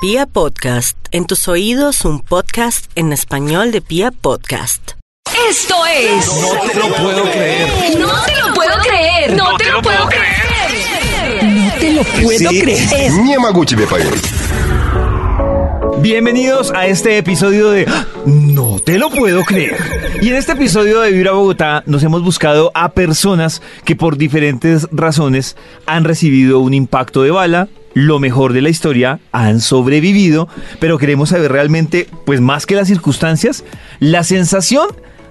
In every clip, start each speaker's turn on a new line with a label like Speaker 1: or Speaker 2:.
Speaker 1: Pia Podcast, en tus oídos un podcast en español de Pia Podcast.
Speaker 2: Esto es...
Speaker 3: No te lo puedo creer.
Speaker 2: No te lo puedo creer. No te lo puedo creer. No te lo puedo creer.
Speaker 4: Nie ma Gucci,
Speaker 3: Bienvenidos a este episodio de ¡Ah! No te lo puedo creer. Y en este episodio de Vivir a Bogotá nos hemos buscado a personas que por diferentes razones han recibido un impacto de bala, lo mejor de la historia, han sobrevivido, pero queremos saber realmente, pues más que las circunstancias, la sensación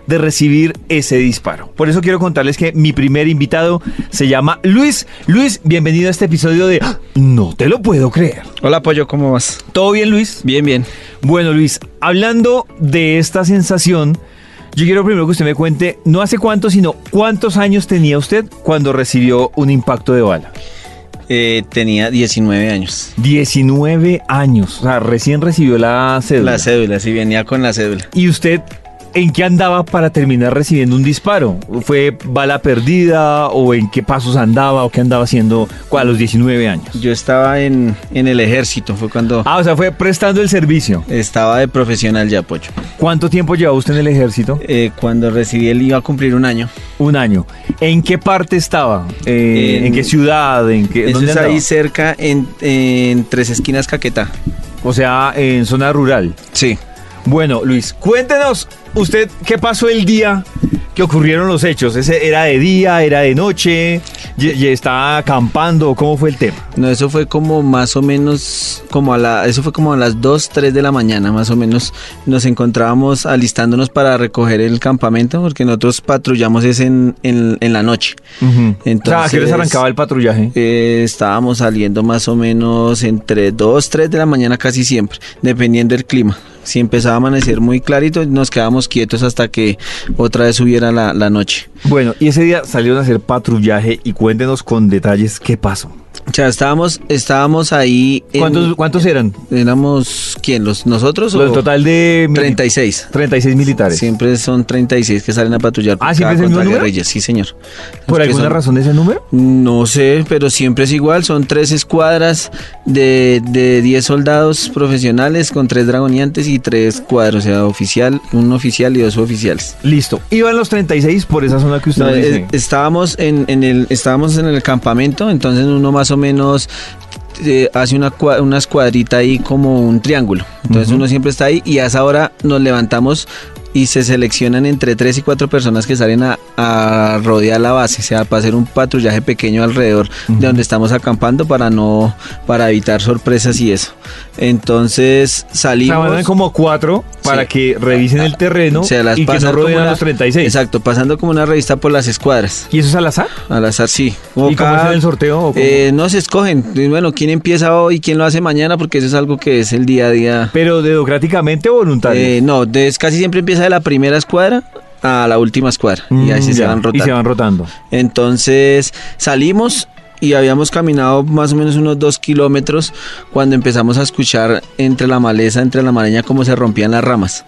Speaker 3: de recibir ese disparo. Por eso quiero contarles que mi primer invitado se llama Luis. Luis, bienvenido a este episodio de No te lo puedo creer.
Speaker 5: Hola Pollo, ¿cómo vas?
Speaker 3: ¿Todo bien, Luis?
Speaker 5: Bien, bien.
Speaker 3: Bueno, Luis, hablando de esta sensación, yo quiero primero que usted me cuente, no hace cuánto, sino cuántos años tenía usted cuando recibió un impacto de bala.
Speaker 5: Eh, tenía 19 años.
Speaker 3: 19 años, o sea, recién recibió la cédula.
Speaker 5: La cédula, sí, venía con la cédula.
Speaker 3: ¿Y usted en qué andaba para terminar recibiendo un disparo? ¿Fue bala perdida o en qué pasos andaba o qué andaba haciendo a los 19 años?
Speaker 5: Yo estaba en, en el ejército, fue cuando
Speaker 3: Ah, o sea, fue prestando el servicio.
Speaker 5: estaba de profesional ya, Pollo.
Speaker 3: ¿Cuánto tiempo llevaba usted en el ejército?
Speaker 5: Eh, cuando recibí él iba a cumplir un año.
Speaker 3: Un año. ¿En qué parte estaba? Eh,
Speaker 5: En-
Speaker 3: ¿En qué ciudad? ¿En qué,
Speaker 5: Eso
Speaker 3: dónde
Speaker 5: es ahí cerca, en, en Tres Esquinas, Caquetá.
Speaker 3: O sea, en zona rural.
Speaker 5: Sí.
Speaker 3: Bueno, Luis, cuéntenos, usted, ¿qué pasó el día que ocurrieron los hechos? ¿Ese ¿Era de día, era de noche? ¿Y, y estaba acampando? ¿Cómo fue el tema?
Speaker 5: No, eso fue como más o menos, como a la, eso fue como a las 2, 3 de la mañana, más o menos. Nos encontrábamos alistándonos para recoger el campamento, porque nosotros patrullamos es en, en, en la noche.
Speaker 3: o sea, ¿a qué les
Speaker 5: Entonces-
Speaker 3: arrancaba el patrullaje?
Speaker 5: Eh, estábamos saliendo más o menos entre 2, 3 de la mañana casi siempre, dependiendo del clima. Si empezaba a amanecer muy clarito, nos quedábamos quietos hasta que otra vez subiera la, la noche.
Speaker 3: Bueno, y ese día salieron a hacer patrullaje y cuéntenos con detalles qué pasó.
Speaker 5: O sea, estábamos, estábamos ahí. en-
Speaker 3: ¿Cuántos, cuántos eran?
Speaker 5: Éramos, ¿quién? ¿Los, ¿Nosotros o
Speaker 3: El total de... mili-
Speaker 5: 36.
Speaker 3: 36 militares.
Speaker 5: Siempre son 36 que salen a patrullar por
Speaker 3: Ah, ¿siempre
Speaker 5: cada
Speaker 3: es el mismo número?
Speaker 5: contraguerrilla, Sí, señor.
Speaker 3: ¿Por
Speaker 5: Los que
Speaker 3: alguna
Speaker 5: son-
Speaker 3: razón ese número?
Speaker 5: No sé, pero siempre es igual. Son tres escuadras de, de 10 soldados profesionales con tres dragoniantes y tres cuadros, o sea, oficial, un oficial y dos oficiales.
Speaker 3: Listo. Iban los 36 por esa zona que usted
Speaker 5: No,
Speaker 3: dice.
Speaker 5: eh, estábamos en, en el estábamos en el campamento, entonces uno más o menos eh, hace una, una escuadrita ahí como un triángulo. Entonces uno siempre está ahí y a esa hora nos levantamos y se seleccionan entre tres y cuatro personas que salen a, a rodear la base, o sea, para hacer un patrullaje pequeño alrededor de donde estamos acampando para no para evitar sorpresas y eso. Entonces salimos
Speaker 3: como cuatro para
Speaker 5: Sí.
Speaker 3: que revisen el terreno
Speaker 5: o sea, las
Speaker 3: y que no rodeen a
Speaker 5: una-
Speaker 3: los 36.
Speaker 5: Exacto, pasando como una revista por las escuadras.
Speaker 3: ¿Y eso es al azar?
Speaker 5: Al azar, sí.
Speaker 3: ¿Y cómo es el sorteo? o cómo?
Speaker 5: Eh, no se escogen. Bueno, quién empieza hoy, quién lo hace mañana, porque eso es algo que es el día a día.
Speaker 3: ¿Pero democráticamente o voluntario?
Speaker 5: Eh, no, de- casi siempre empieza de la primera escuadra a la última escuadra. y así
Speaker 3: Mm,
Speaker 5: se
Speaker 3: Y se van rotando.
Speaker 5: Entonces salimos y habíamos caminado más o menos unos dos kilómetros cuando empezamos a escuchar entre la maleza, entre la maraña, cómo se rompían las ramas.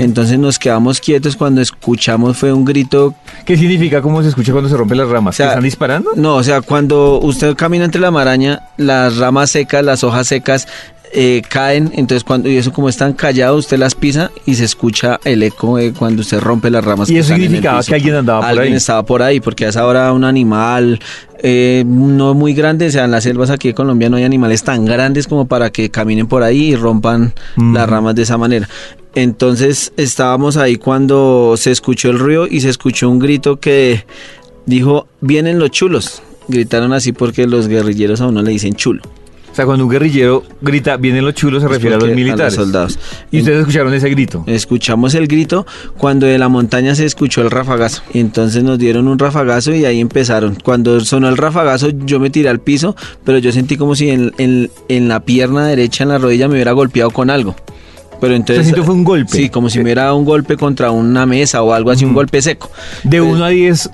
Speaker 5: Entonces nos quedamos quietos cuando escuchamos fue un grito
Speaker 3: ¿Qué significa cómo se escucha cuando se rompen las ramas?
Speaker 5: O sea,
Speaker 3: ¿Que ¿Están disparando?
Speaker 5: No, o sea, cuando usted camina entre la maraña, las ramas secas, las hojas secas eh, caen, entonces cuando y eso como están callados, usted las pisa y se escucha el eco de cuando usted rompe las ramas.
Speaker 3: ¿Y eso significaba que alguien andaba por
Speaker 5: Alguien
Speaker 3: ahí?
Speaker 5: estaba por ahí, porque a esa hora un animal eh, no muy grande, o sea, en las selvas aquí de Colombia no hay animales tan grandes como para que caminen por ahí y rompan
Speaker 3: Mm.
Speaker 5: las ramas de esa manera. Entonces estábamos ahí cuando se escuchó el ruido y se escuchó un grito que dijo, vienen los chulos. Gritaron así porque los guerrilleros a uno le dicen chulo.
Speaker 3: O sea, cuando un guerrillero grita, vienen los chulos, se
Speaker 5: Es
Speaker 3: refiere a los militares.
Speaker 5: soldados.
Speaker 3: Y ustedes escucharon ese grito.
Speaker 5: Escuchamos el grito cuando de la montaña se escuchó el rafagazo. Y entonces nos dieron un rafagazo y ahí empezaron. Cuando sonó el rafagazo yo me tiré al piso, pero yo sentí como si en, en- en la pierna derecha, en la rodilla, me hubiera golpeado con algo. Pero entonces...
Speaker 3: fue un golpe.
Speaker 5: Sí, como si me hubiera dado un golpe contra una mesa o algo así, un golpe seco.
Speaker 3: De
Speaker 5: Pues-
Speaker 3: 1 a 10,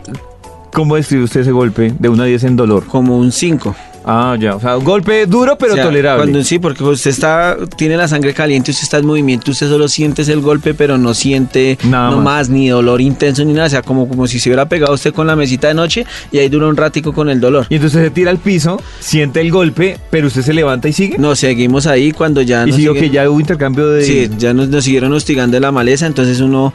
Speaker 3: ¿cómo describe usted ese golpe? De 1 a 10 en dolor.
Speaker 5: Como un 5.
Speaker 3: Ah, ya. O sea, un golpe duro pero
Speaker 5: O sea,
Speaker 3: tolerable.
Speaker 5: Cuando sí, porque usted está, tiene la sangre caliente, usted está en movimiento, usted solo siente el golpe, pero no siente
Speaker 3: Nada
Speaker 5: no
Speaker 3: más.
Speaker 5: más. ni dolor intenso ni nada. O sea, como, como si se hubiera pegado usted con la mesita de noche y ahí dura un ratico con el dolor.
Speaker 3: Y entonces se tira al piso, siente el golpe, pero usted se levanta y sigue.
Speaker 5: Nos seguimos ahí cuando ya
Speaker 3: y
Speaker 5: nos siguen-
Speaker 3: que ya hubo intercambio de.
Speaker 5: Sí, ya nos, nos siguieron hostigando en la maleza, entonces uno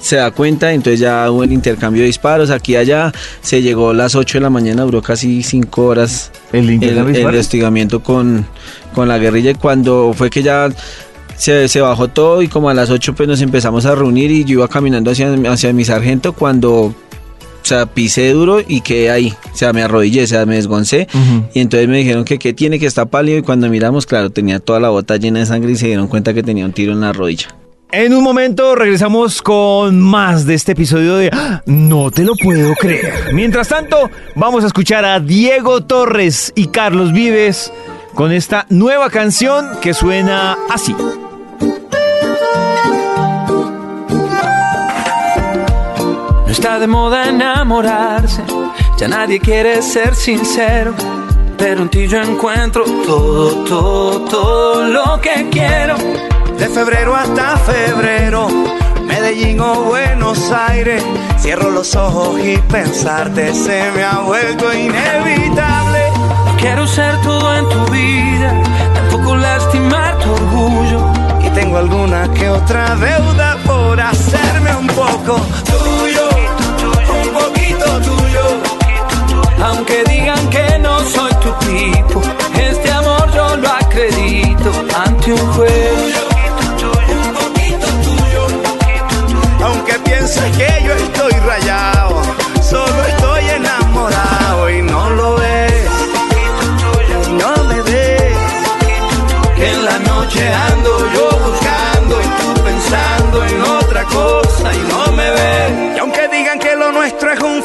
Speaker 5: se da cuenta, entonces ya hubo el intercambio de disparos, aquí y allá, se llegó a las 8 de la mañana, duró casi 5 horas
Speaker 3: El
Speaker 5: el, el hostigamiento con, con la guerrilla y cuando fue que ya se, se bajó todo y como a las 8 pues nos empezamos a reunir y yo iba caminando hacia, hacia mi sargento cuando... O sea, pisé duro y quedé ahí. O sea, me arrodillé, o sea, me desgoncé. Y entonces me dijeron que, que tiene que estar pálido. Y cuando miramos, claro, tenía toda la bota llena de sangre y se dieron cuenta que tenía un tiro en la rodilla.
Speaker 3: En un momento regresamos con más de este episodio de ¡Ah! No te lo puedo creer. Mientras tanto, vamos a escuchar a Diego Torres y Carlos Vives con esta nueva canción que suena así.
Speaker 4: No está de moda enamorarse, ya nadie quiere ser sincero. Pero en ti yo encuentro todo, todo, todo lo que quiero.
Speaker 6: De febrero hasta febrero, Medellín o Buenos Aires. Cierro los ojos y pensarte se me ha vuelto inevitable.
Speaker 4: Quiero ser todo en tu vida, tampoco lastimar tu orgullo.
Speaker 6: Y tengo alguna que otra deuda por hacerme un poco tuyo, un poquito tuyo.
Speaker 4: Aunque digan que no soy tu tipo, este amor yo lo acredito ante un juez.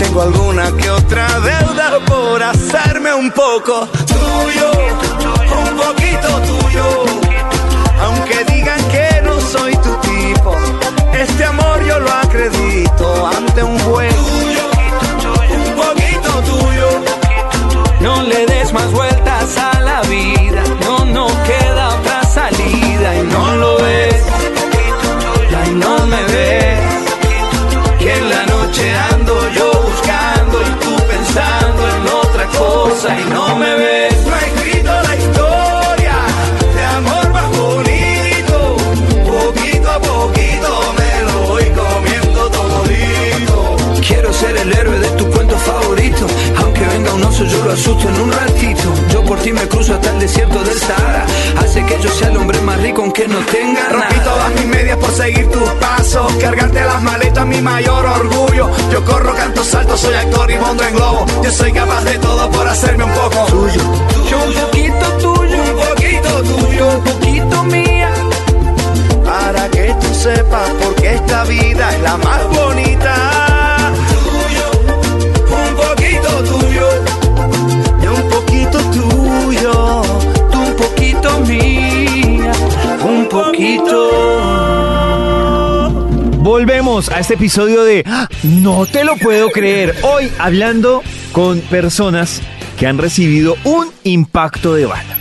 Speaker 6: Tengo alguna que otra deuda por hacerme un poco tuyo, un poquito tuyo. Aunque digan que no soy tu tipo, este amor yo lo acredito ante un juez. Un poquito tuyo.
Speaker 4: No le des más vueltas a la vida, no, no queda otra salida y no lo ves. Y no me ves. Que en la noche ando pensando en otra cosa y no me ves.
Speaker 6: No he escrito la historia de amor más bonito. Poquito a poquito me lo voy comiendo todito.
Speaker 4: Quiero ser el héroe de tu cuento favorito. Aunque venga un oso, yo lo asusto en un ratito. Yo por ti me cruzo hasta el desierto del Sahara. Hace que yo sea el hombre más rico aunque no tenga
Speaker 6: Rompí todas mis medias por seguir tus pasos. Cargarte las maletas, mi mayor orgullo. Yo corro, canto, salto, soy actor y mondo en globo. Yo soy capaz de todo por hacerme un poco tuyo.
Speaker 4: Yo un poquito tuyo,
Speaker 6: Un poquito tuyo.
Speaker 4: un poquito mía.
Speaker 6: Para que tú sepas por qué esta vida es la más bonita.
Speaker 3: A este episodio de ¡Ah! No te lo puedo creer. Hoy hablando con personas que han recibido un impacto de bala.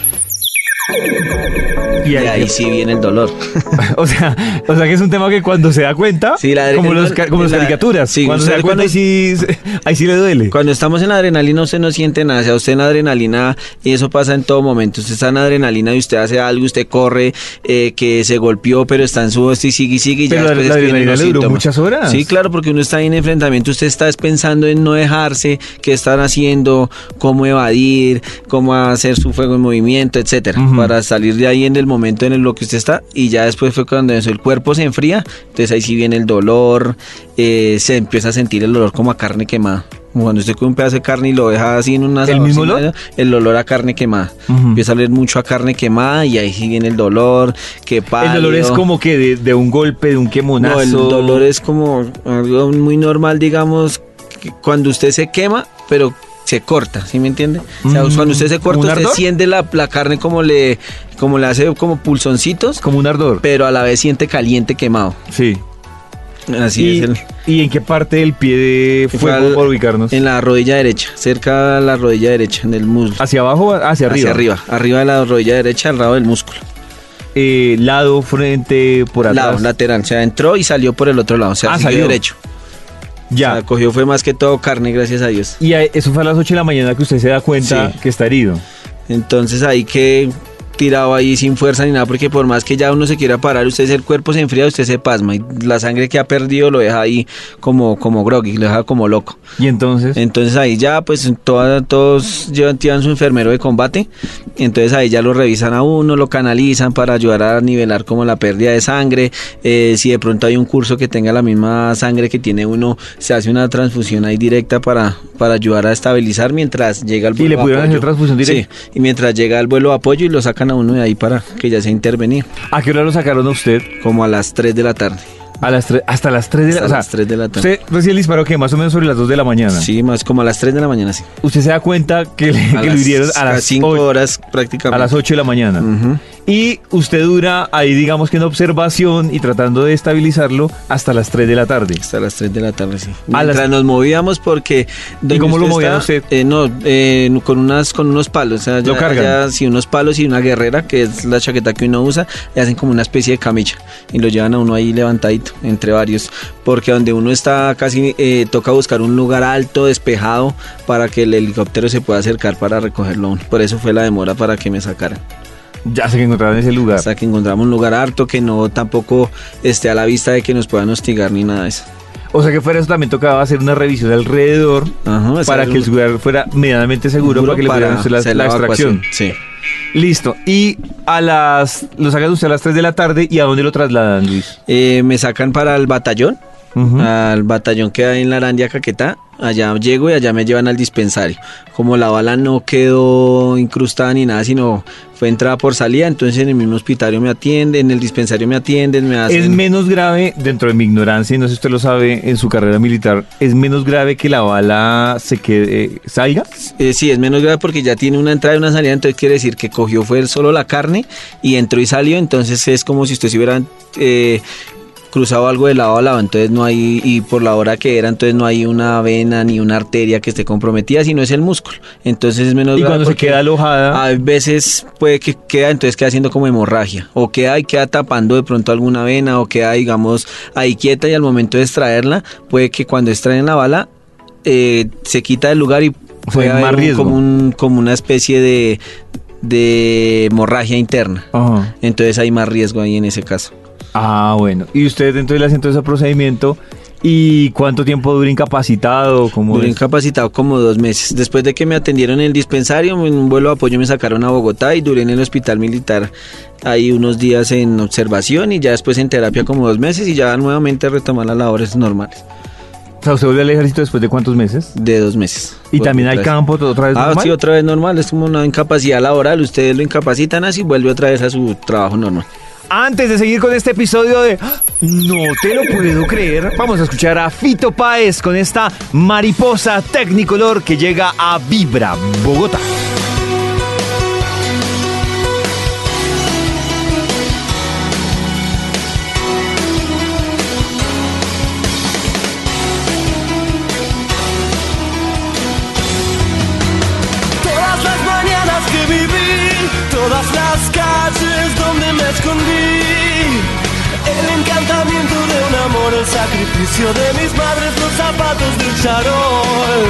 Speaker 3: Y
Speaker 5: ahí sí viene el dolor.
Speaker 3: O sea, o sea que es un tema que cuando se da cuenta,
Speaker 5: Sí, la-
Speaker 3: como, los, como las
Speaker 5: la-
Speaker 3: caricaturas,
Speaker 5: sí,
Speaker 3: cuando se da cuenta ahí
Speaker 5: cuando-
Speaker 3: sí, ahí sí le duele.
Speaker 5: Cuando estamos en adrenalina usted no siente nada, o sea, usted en adrenalina y eso pasa en todo momento, usted está en adrenalina y usted hace algo, usted corre, eh, que se golpeó pero está en su y sigue y sigue y ya
Speaker 3: Pero la-
Speaker 5: después
Speaker 3: la
Speaker 5: vienen
Speaker 3: adrenalina le duró muchas horas.
Speaker 5: Sí, claro, porque uno está ahí en enfrentamiento, usted está pensando en no dejarse, qué están haciendo, cómo evadir, cómo hacer su fuego en movimiento, etcétera, para salir de ahí en el momento en el lo que usted está y ya después fue cuando eso, el cuerpo se enfría, entonces ahí sí viene el dolor, eh, se empieza a sentir el dolor como a carne quemada. Cuando usted come un pedazo de carne y lo deja así en una
Speaker 3: ¿El mismo
Speaker 5: sabrosina, el olor a carne quemada. Empieza a oler mucho a carne quemada y ahí sí viene el dolor, que
Speaker 3: El dolor es como que de, de un golpe, de un quemonazo.
Speaker 5: No, el dolor es como algo muy normal, digamos, cuando usted se quema, pero se corta, ¿sí me entiende? O sea,
Speaker 3: Mm,
Speaker 5: cuando usted se corta,
Speaker 3: ¿un
Speaker 5: usted siente la, la carne como le, como le hace como pulsoncitos,
Speaker 3: Como un ardor.
Speaker 5: pero a la vez siente caliente quemado.
Speaker 3: Sí.
Speaker 5: Así
Speaker 3: ¿Y,
Speaker 5: es el-
Speaker 3: ¿Y en qué parte del pie de
Speaker 5: Fue al-
Speaker 3: por ubicarnos?
Speaker 5: En la rodilla derecha, cerca de la rodilla derecha, en el muslo.
Speaker 3: ¿Hacia abajo o hacia arriba?
Speaker 5: Hacia arriba, arriba de la rodilla derecha, al lado del músculo.
Speaker 3: Eh, lado, frente, por atrás.
Speaker 5: Lado, lateral. O sea, entró y salió por el otro lado. O sea,
Speaker 3: Ah, salió.
Speaker 5: derecho.
Speaker 3: Ya.
Speaker 5: O sea, cogió fue más que todo carne, gracias a Dios.
Speaker 3: y eso fue a las 8 de la mañana que usted se da cuenta
Speaker 5: Sí.
Speaker 3: que está herido.
Speaker 5: Entonces ahí que tirado ahí sin fuerza ni nada, porque por más que ya uno se quiera parar, usted el cuerpo se enfría, usted se pasma y la sangre que ha perdido lo deja ahí como, como groggy, lo deja como loco.
Speaker 3: Y entonces.
Speaker 5: Entonces ahí ya pues toda- todos llevan, llevan su enfermero de combate, entonces ahí ya lo revisan a uno, lo canalizan para ayudar a nivelar como la pérdida de sangre, eh, si de pronto hay un curso que tenga la misma sangre que tiene uno, se hace una transfusión ahí directa para, para ayudar a estabilizar mientras llega el
Speaker 3: ¿Y le
Speaker 5: vuelo
Speaker 3: pudieron hacer transfusión directa?
Speaker 5: Sí, y mientras llega el vuelo de apoyo y lo sacan a uno de ahí para que ya se intervenir,
Speaker 3: ¿A qué hora lo sacaron a usted?
Speaker 5: como a las 3 de la tarde.
Speaker 3: A las tres- hasta las 3 de la,
Speaker 5: Hasta
Speaker 3: o sea,
Speaker 5: las 3 de la tarde.
Speaker 3: Usted recién disparó que más o menos sobre las 2 de la mañana.
Speaker 5: Sí, más como a las 3 de la mañana, sí.
Speaker 3: Usted se da cuenta que, le,
Speaker 5: A
Speaker 3: que lo
Speaker 5: las-
Speaker 3: hirieron a las
Speaker 5: 5
Speaker 3: ocho-
Speaker 5: horas prácticamente.
Speaker 3: a las 8 de la mañana.
Speaker 5: Ujú.
Speaker 3: Y usted dura ahí, digamos que en observación y tratando de estabilizarlo hasta las 3 de la tarde.
Speaker 5: Hasta las 3 de la tarde, sí.
Speaker 3: A
Speaker 5: Mientras
Speaker 3: las-
Speaker 5: nos movíamos porque... donde
Speaker 3: cómo lo movía usted?
Speaker 5: eh, no, eh, con, unas, con unos palos. O sea,
Speaker 3: ¿Lo
Speaker 5: ya-
Speaker 3: cargan?
Speaker 5: ya, sí, unos palos y una guerrera, que es la chaqueta que uno usa, y hacen como una especie de camilla. Y lo llevan a uno ahí levantadito, entre varios. Porque donde uno está casi eh, toca buscar un lugar alto, despejado, para que el helicóptero se pueda acercar para recogerlo a uno. Por eso fue la demora para que me sacaran.
Speaker 3: Ya sé que encontraron ese lugar.
Speaker 5: Hasta que encontramos un lugar harto que no tampoco esté a la vista de que nos puedan hostigar ni nada de eso.
Speaker 3: O sea que fuera eso también tocaba hacer una revisión alrededor
Speaker 5: Ajá,
Speaker 3: para que el lugar fuera medianamente seguro, para que le pudieran hacer la, la extracción.
Speaker 5: Sí.
Speaker 3: Listo. Y a las lo sacan usted a las 3 de la tarde y a dónde lo trasladan, Luis.
Speaker 5: Eh, me sacan para el batallón, Al batallón que hay en la Arandia Caquetá. Allá llego y allá me llevan al dispensario. Como la bala no quedó incrustada ni nada, sino fue entrada por salida, entonces en el mismo hospital me atienden, en el dispensario me atienden, me hacen...
Speaker 3: Es menos grave, dentro de mi ignorancia, y no sé si usted lo sabe en su carrera militar, es menos grave que la bala se quede, eh, salga.
Speaker 5: Eh, sí, es menos grave porque ya tiene una entrada y una salida, entonces quiere decir que cogió fue solo la carne y entró y salió, entonces es como si usted se hubiera eh, cruzado algo de lado a lado, entonces no hay, y por la hora que era, entonces no hay una vena ni una arteria que esté comprometida, sino es el músculo, entonces es menos
Speaker 3: Y cuando se queda alojada,
Speaker 5: A veces puede que queda, entonces queda haciendo como hemorragia, o queda y queda tapando de pronto alguna vena, o queda, digamos, ahí quieta y al momento de extraerla, puede que cuando extraen la bala, eh, se quita del lugar y puede
Speaker 3: más
Speaker 5: un-
Speaker 3: riesgo.
Speaker 5: como, un, como una especie de, de hemorragia interna.
Speaker 3: Ajá.
Speaker 5: Entonces hay más riesgo ahí en ese caso.
Speaker 3: Ah, bueno. Y usted entonces le hace todo ese procedimiento. ¿Y cuánto tiempo dura incapacitado? ¿Cómo
Speaker 5: Duré incapacitado como dos meses. Después de que me atendieron en el dispensario, en un vuelo de apoyo me sacaron a Bogotá y duré en el hospital militar ahí unos días en observación y ya después en terapia como dos meses y ya nuevamente retomar las labores normales
Speaker 3: O sea, usted vuelve al ejército después de cuántos meses.
Speaker 5: de dos meses.
Speaker 3: Y también
Speaker 5: vez.
Speaker 3: campo otra vez
Speaker 5: Ah,
Speaker 3: normal?
Speaker 5: sí, otra vez normal. Es como una incapacidad laboral. Ustedes lo incapacitan así y vuelve otra vez a su trabajo normal.
Speaker 3: Antes de seguir con este episodio de. No te lo puedo creer, vamos a escuchar a Fito Páez con esta mariposa Technicolor que llega a Vibra, Bogotá.
Speaker 7: De mis madres, los zapatos del charol.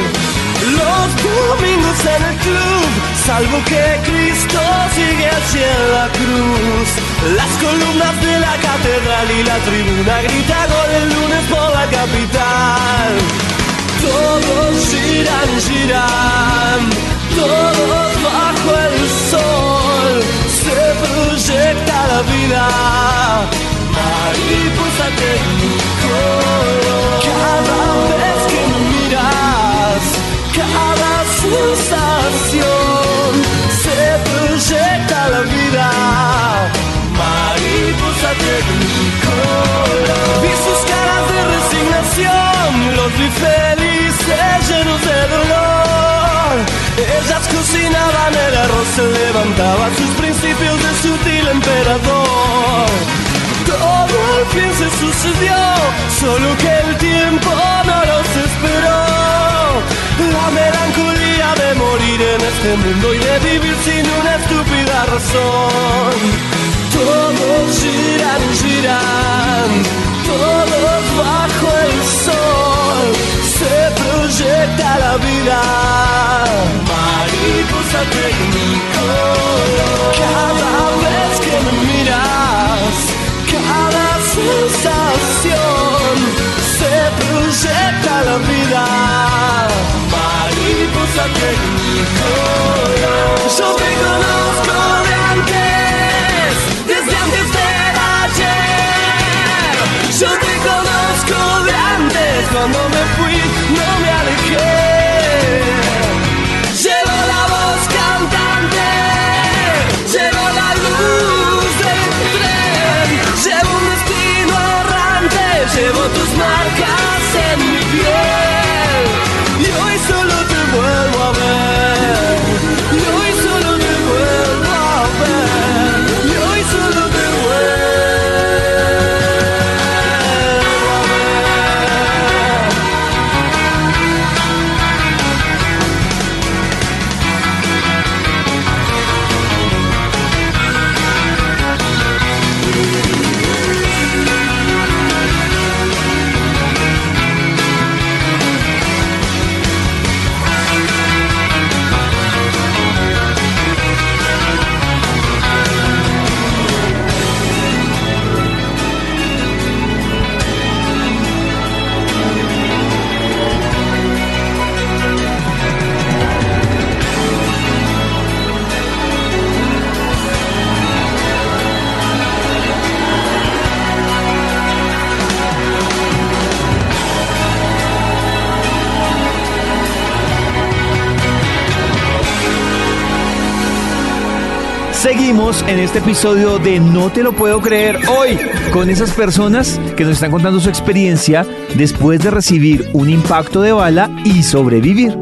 Speaker 7: Los domingos en el club, salvo que Cristo sigue así en la cruz. Las columnas de la catedral y la tribuna grita gol el lunes por la capital. Todos giran, giran, todos bajo el sol, se proyecta la vida, mariposa técnico. Cada vez Vi sus caras de resignación, los vi felices, llenos de dolor. Ellas cocinaban el arroz, se levantaban sus principios de sutil emperador. Todo al fin se sucedió, solo que el tiempo no los esperó. La melancolía de morir en este mundo y de vivir sin una estúpida razón. Todos giran, giran, todos bajo el sol. Se proyecta la vida, mariposa tecnicolor. Cada vez que me miras, cada sensación se proyecta la vida. Mariposa tecnicolor. Yo te conozco de antes, Yo te conozco de antes, cuando me fui no me alejé. Llevo la voz cantante, llevo la luz del tren, llevo un destino errante, llevo tus En
Speaker 3: este episodio de No te lo puedo creer hoy con esas personas que nos están contando su experiencia después de recibir un impacto de bala y sobrevivir.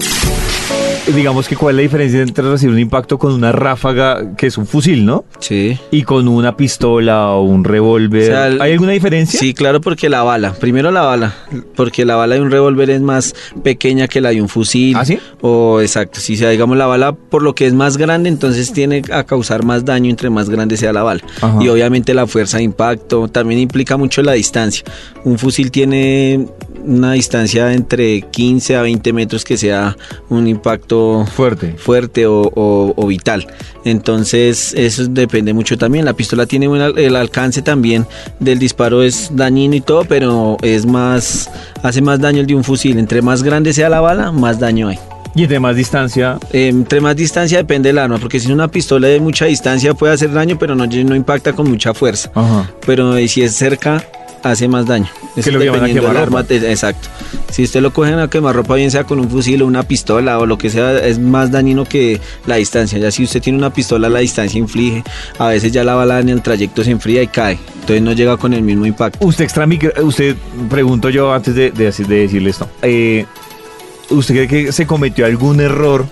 Speaker 3: Digamos que cuál es la diferencia entre recibir un impacto con una ráfaga, que es un fusil, ¿no?
Speaker 5: Sí.
Speaker 3: Y con una pistola o un revólver.
Speaker 5: O sea, el-
Speaker 3: ¿Hay alguna diferencia?
Speaker 5: Sí, claro, porque la bala, primero la bala, porque la bala de un revólver es más pequeña que la de un fusil.
Speaker 3: ¿Ah, sí?
Speaker 5: O exacto, si sea, digamos la bala por lo que es más grande, entonces tiene a causar más daño entre más grande sea la bala.
Speaker 3: Ajá.
Speaker 5: Y obviamente la fuerza de impacto también implica mucho la distancia. Un fusil tiene una distancia entre 15 a 20 metros que sea un impacto
Speaker 3: Fuerte.
Speaker 5: fuerte o, o- o vital. Entonces, eso depende mucho también. La pistola tiene el alcance también del disparo es dañino y todo, pero es más hace más daño el de un fusil. Entre más grande sea la bala, más daño hay.
Speaker 3: Y entre más distancia.
Speaker 5: Eh, entre más distancia depende del arma, porque si es una pistola de mucha distancia puede hacer daño, pero no, no impacta con mucha fuerza.
Speaker 3: Ajá.
Speaker 5: Pero eh, si es cerca, hace más daño.
Speaker 3: Que lo llaman a
Speaker 5: dependiendo del arma, exacto. Si usted lo cogen a quemarropa, bien sea con un fusil o una pistola o lo que sea, es más dañino que la distancia. Ya si usted tiene una pistola, la distancia inflige. A veces ya la bala en el trayecto se enfría y cae. Entonces no llega con el mismo impacto.
Speaker 3: Usted extra usted pregunto yo antes de, de, de decirle esto. eh, ¿Usted cree que se cometió algún error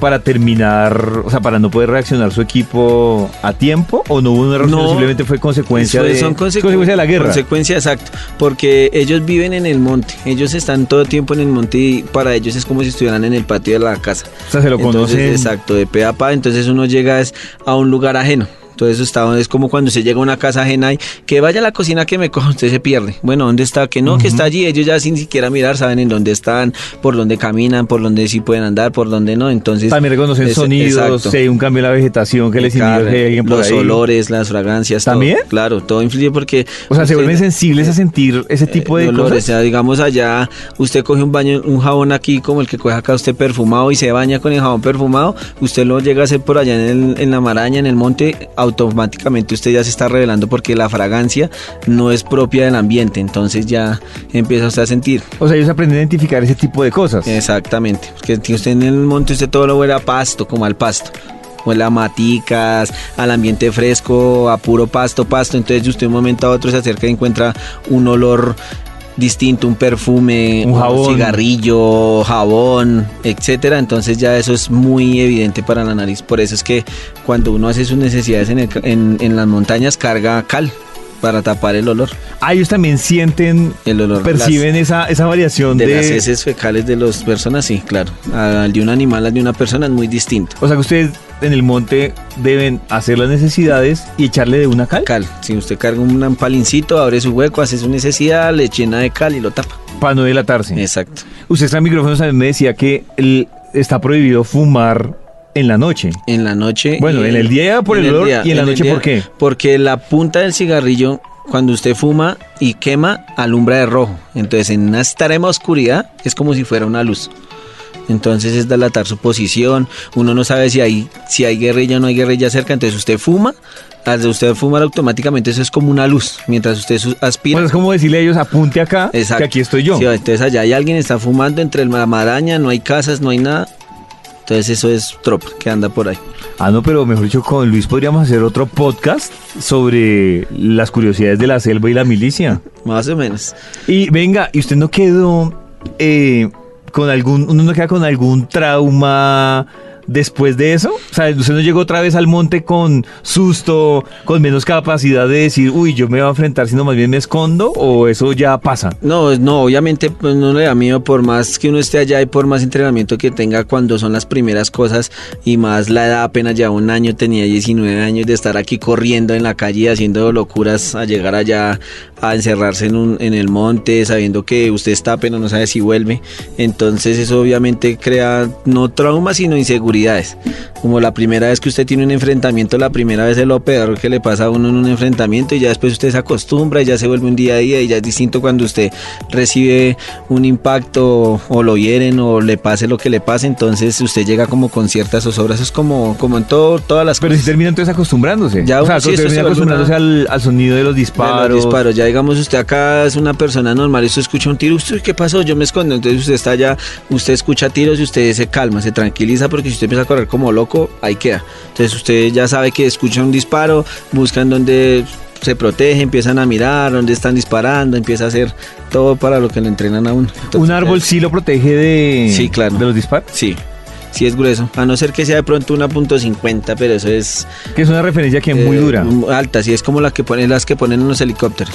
Speaker 3: para terminar, o sea, para no poder reaccionar su equipo a tiempo? ¿O no hubo un error,
Speaker 5: No.
Speaker 3: sino simplemente fue consecuencia, de,
Speaker 5: son consecu-
Speaker 3: consecuencia de la guerra?
Speaker 5: Consecuencia, exacto. Porque ellos viven en el monte. Ellos están todo el tiempo en el monte y para ellos es como si estuvieran en el patio de la casa.
Speaker 3: O sea, se lo
Speaker 5: Entonces,
Speaker 3: conocen.
Speaker 5: exacto, de pe a pa. Entonces uno llega a un lugar ajeno. Entonces está, es como cuando se llega a una casa ajena y que vaya a la cocina que me coja, usted se pierde. Bueno, ¿dónde está? Que no, que está allí. Ellos ya sin siquiera mirar saben en dónde están, por dónde caminan, por dónde sí pueden andar, por dónde no. Entonces
Speaker 3: También reconocen
Speaker 5: es-
Speaker 3: sonidos, si hay un cambio en la vegetación que les indica alguien por
Speaker 5: los
Speaker 3: ahí.
Speaker 5: olores, las fragancias, todo.
Speaker 3: ¿También?
Speaker 5: Claro, todo influye porque
Speaker 3: O sea, se vuelven sensibles a sentir ese tipo de
Speaker 5: eh, olores,
Speaker 3: cosas.
Speaker 5: o sea, digamos allá, usted coge un baño, un jabón aquí como el que coge acá usted perfumado y se baña con el jabón perfumado, usted lo llega a hacer por allá en, el- en la maraña, en el monte, automáticamente usted ya se está revelando porque la fragancia no es propia del ambiente, entonces ya empieza usted a sentir.
Speaker 3: O sea, ellos aprenden a identificar ese tipo de cosas.
Speaker 5: Exactamente, porque usted en el monte usted todo lo huele a pasto, como al pasto. Huele a maticas, al ambiente fresco, a puro pasto, pasto. Entonces, de usted de un momento a otro se acerca y encuentra un olor distinto, un perfume,
Speaker 3: Un jabón.
Speaker 5: cigarrillo, jabón, etcétera. Entonces ya eso es muy evidente para la nariz. Por eso es que cuando uno hace sus necesidades en, el en las montañas carga cal para tapar el olor.
Speaker 3: Ah, ellos también sienten,
Speaker 5: El olor
Speaker 3: perciben esa, esa variación
Speaker 5: de
Speaker 3: de...
Speaker 5: las heces fecales de las personas, sí, claro. Al de un animal, al de una persona es muy distinto.
Speaker 3: O sea que ustedes en el monte deben hacer las necesidades y echarle de una cal
Speaker 5: Cal, si usted carga un palincito, abre su hueco, hace su necesidad, le llena de cal y lo tapa.
Speaker 3: para no delatarse.
Speaker 5: Exacto.
Speaker 3: Usted está en micrófonos también me decía que el- está prohibido fumar en la noche.
Speaker 5: En la noche.
Speaker 3: Bueno,
Speaker 5: y
Speaker 3: en el día por el olor, y en la noche, ¿por qué?
Speaker 5: Porque la punta del cigarrillo, cuando usted fuma y quema, alumbra de rojo. Entonces, en una extrema oscuridad, es como si fuera una luz. Entonces es delatar su posición. Uno no sabe si hay, si hay guerrilla o no hay guerrilla cerca. Entonces usted fuma. Al de usted fumar automáticamente eso es como una luz. Mientras usted aspira.
Speaker 3: Bueno, es como decirle a ellos, apunte acá,
Speaker 5: Exacto.
Speaker 3: que aquí estoy yo.
Speaker 5: Sí, entonces allá hay alguien está fumando entre la maraña, no hay casas, no hay nada. Entonces eso es tropa que anda por ahí.
Speaker 3: Ah, no, pero mejor dicho, con Luis podríamos hacer otro podcast sobre las curiosidades de la selva y la milicia.
Speaker 5: Más o menos.
Speaker 3: Y venga, ¿y usted no quedó eh, con algún, uno no queda con algún trauma después de eso? O sea, ¿usted no llegó otra vez al monte con susto, con menos capacidad de decir, uy, yo me voy a enfrentar, sino más bien me escondo? ¿O eso ya pasa?
Speaker 5: No, no, obviamente pues, no le da miedo por más que uno esté allá y por más entrenamiento que tenga cuando son las primeras cosas y más la edad apenas ya un año, tenía 19 años de estar aquí corriendo en la calle haciendo locuras a llegar allá a encerrarse en, un, en el monte sabiendo que usted está pero no sabe si vuelve. Entonces eso obviamente crea no trauma sino inseguridades. Como la primera vez que usted tiene un enfrentamiento, la primera vez es lo peor que le pasa a uno en un enfrentamiento y ya después usted se acostumbra y ya se vuelve un día a día y ya es distinto cuando usted recibe un impacto o lo hieren o le pase lo que le pase, entonces usted llega como con ciertas zozobras, es como, como en todo, todas las
Speaker 3: Pero si termina entonces acostumbrándose.
Speaker 5: Ya,
Speaker 3: o sea,
Speaker 5: sí, eso
Speaker 3: termina acostumbrándose
Speaker 5: una-
Speaker 3: al, al sonido de los
Speaker 5: de
Speaker 3: disparos.
Speaker 5: los disparos. Ya digamos, usted acá es una persona normal y usted escucha un tiro, usted, ¿qué pasó? Yo me escondo. Entonces usted está allá, usted escucha tiros y usted se calma, se tranquiliza porque si usted empieza a correr como loco, ahí queda. Entonces usted ya sabe que escucha un disparo, buscan donde se protege, empiezan a mirar dónde están disparando, empieza a hacer todo para lo que le entrenan a uno. Entonces,
Speaker 3: ¿Un árbol sí lo protege de,
Speaker 5: Sí, claro.
Speaker 3: de los disparos?
Speaker 5: Sí, sí es grueso. A no ser que sea de pronto una punto .50, pero eso es
Speaker 3: Que es una referencia que es muy
Speaker 5: eh,
Speaker 3: dura.
Speaker 5: Alta, sí, es como la que ponen, las que ponen en los helicópteros.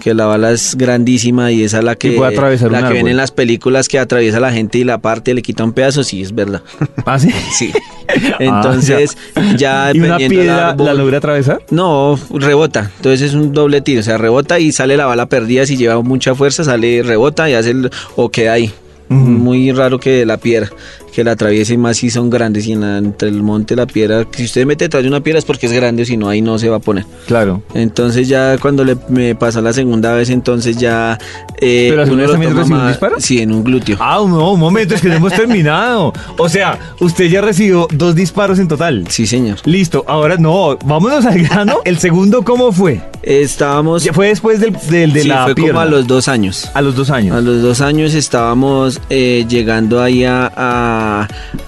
Speaker 5: Que la bala es grandísima y esa es la que,
Speaker 3: puede atravesar
Speaker 5: la que ven en las películas que atraviesa a la gente y la parte y le quita un pedazo, sí, es verdad.
Speaker 3: ¿Ah, sí?
Speaker 5: Sí. Entonces, ya,
Speaker 3: ¿Y una piedra
Speaker 5: árbol-
Speaker 3: la logra atravesar?
Speaker 5: No, rebota. Entonces es un doble tiro. O sea, rebota y sale la bala perdida. Si lleva mucha fuerza, sale, rebota y hace el, o queda ahí. Muy raro que la piedra, que la atraviese y más si son grandes. Y en la- entre el monte la piedra, si usted mete detrás de una piedra es porque es grande, si no ahí no se va a poner.
Speaker 3: Claro.
Speaker 5: Entonces ya cuando le, me pasó la segunda vez, entonces ya... eh,
Speaker 3: ¿Pero
Speaker 5: uno
Speaker 3: también recibió un disparo?
Speaker 5: Sí, en un glúteo.
Speaker 3: Ah, no, un momento, es que no hemos terminado. O sea, usted ya recibió dos disparos en total.
Speaker 5: Sí, señor.
Speaker 3: Listo, ahora no, vámonos al grano. ¿El segundo cómo fue?
Speaker 5: Estábamos...
Speaker 3: Ya fue después del, del- de
Speaker 5: sí,
Speaker 3: la
Speaker 5: fue como a los dos años.
Speaker 3: A los dos años.
Speaker 5: A los dos años estábamos eh, llegando ahí a, a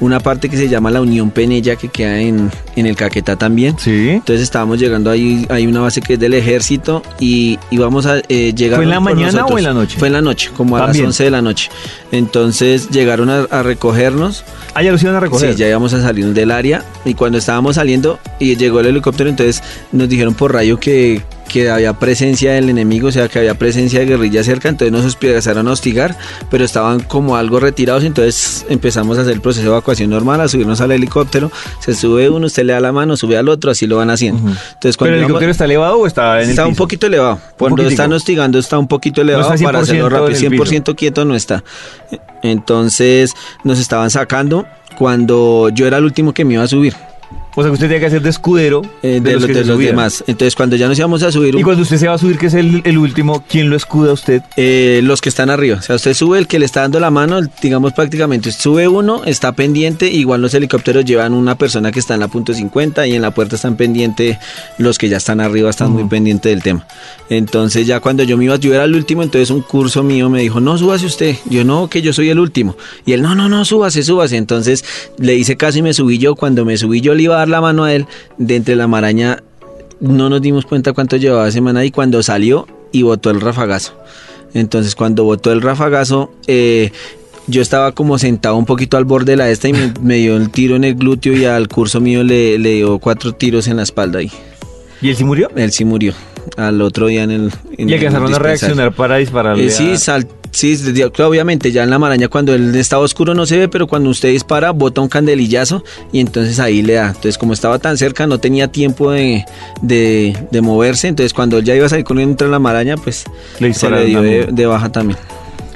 Speaker 5: una parte que se llama la Unión Penella, que queda en, en el Caquetá también.
Speaker 3: Sí.
Speaker 5: Entonces estábamos llegando ahí, hay una base que es del ejército y íbamos a eh, llegar.
Speaker 3: ¿Fue en la mañana o en la noche?
Speaker 5: Fue en la noche, como a
Speaker 3: También.
Speaker 5: las 11 de la noche. Entonces llegaron a, a recogernos.
Speaker 3: Ah, ya los iban a recoger.
Speaker 5: Sí, ya íbamos a salir del área y cuando estábamos saliendo y llegó el helicóptero, entonces nos dijeron por rayo que, que había presencia del enemigo, o sea, que había presencia de guerrilla cerca, entonces nos empezaron a hostigar, pero estaban como algo retirados, entonces empezamos a hacer el proceso de evacuación normal, a subirnos al helicóptero, se sube uno, usted le da la mano, sube al otro, así lo van haciendo. Entonces
Speaker 3: ¿Pero el helicóptero está elevado o está en el
Speaker 5: Está un poquito elevado. Cuando están hostigando está un poquito elevado para
Speaker 3: 100%
Speaker 5: hacerlo rápido.
Speaker 3: en el
Speaker 5: 100% quieto no está. Entonces nos estaban sacando cuando yo era el último que me iba a subir
Speaker 3: O sea, que usted tiene que hacer de escudero
Speaker 5: eh, de, los, de demás. Entonces cuando ya nos íbamos a subir,
Speaker 3: Y cuando usted se va a subir, que es el, el último, ¿quién lo escuda a usted?
Speaker 5: eh, los que están arriba. O sea, usted sube el que le está dando la mano, digamos prácticamente, sube uno, está pendiente, igual los helicópteros llevan una persona que está en la punto 50 y en la puerta están pendientes los que ya están arriba, están muy pendientes del tema. Entonces ya cuando yo me iba, yo era el último, entonces un curso mío me dijo, no, súbase usted. Yo no, que yo soy el último. Y él, no, no, no, súbase, súbase. Entonces le hice caso y me subí yo. Cuando me subí yo le iba a dar la mano a él, de entre la maraña no nos dimos cuenta cuánto llevaba semana y cuando salió y botó el rafagazo. Entonces cuando botó el rafagazo, eh, yo estaba como sentado un poquito al borde de la esta y me, me dio el tiro en el glúteo y al curso mío le, le dio cuatro tiros en la espalda ahí.
Speaker 3: ¿Y él sí murió?
Speaker 5: Él sí murió. Al otro día en el... en
Speaker 3: ¿Y alcanzaron a reaccionar para dispararle?
Speaker 5: Eh, sí,
Speaker 3: a-
Speaker 5: sal- sí, obviamente ya en la maraña cuando el estado oscuro no se ve, pero cuando usted dispara bota un candelillazo y entonces ahí le da. Entonces como estaba tan cerca no tenía tiempo de, de- de moverse, entonces cuando él ya iba a salir corriendo entre la maraña, pues
Speaker 3: Le
Speaker 5: se le dio de, de baja también.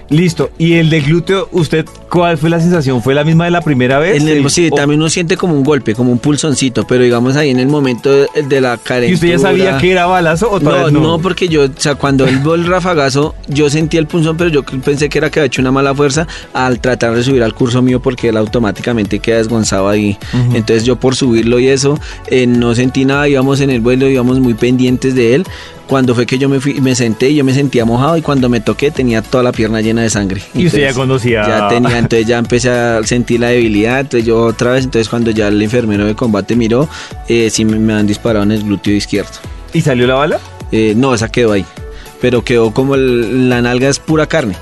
Speaker 3: Listo. ¿Y el de glúteo, usted cuál fue la sensación? ¿Fue la misma de la primera vez?
Speaker 5: En el- sí,
Speaker 3: ¿O-
Speaker 5: también uno siente como un golpe, como un pulsoncito, pero digamos ahí en el momento de, la carencia.
Speaker 3: ¿Y usted ya sabía que era balazo o
Speaker 5: No, no,
Speaker 3: no?
Speaker 5: porque yo, o sea, cuando él el rafagazo, yo sentí el punzón, pero yo pensé que era que había hecho una mala fuerza al tratar de subir al curso mío porque él automáticamente queda desgonzado ahí. Entonces yo por subirlo y eso, eh, no sentí nada, íbamos en el vuelo, íbamos muy pendientes de él. Cuando fue que yo me fui, me senté yo me sentía mojado y cuando me toqué tenía toda la pierna llena de sangre.
Speaker 3: Y usted ya conocía-
Speaker 5: Ya tenía, entonces ya empecé a sentir la debilidad, entonces yo otra vez, entonces cuando ya el enfermero de combate miró, eh, sí me, me han disparado en el glúteo izquierdo.
Speaker 3: ¿Y salió la bala?
Speaker 5: Eh, no, esa quedó ahí. Pero quedó como el- la nalga es pura carne.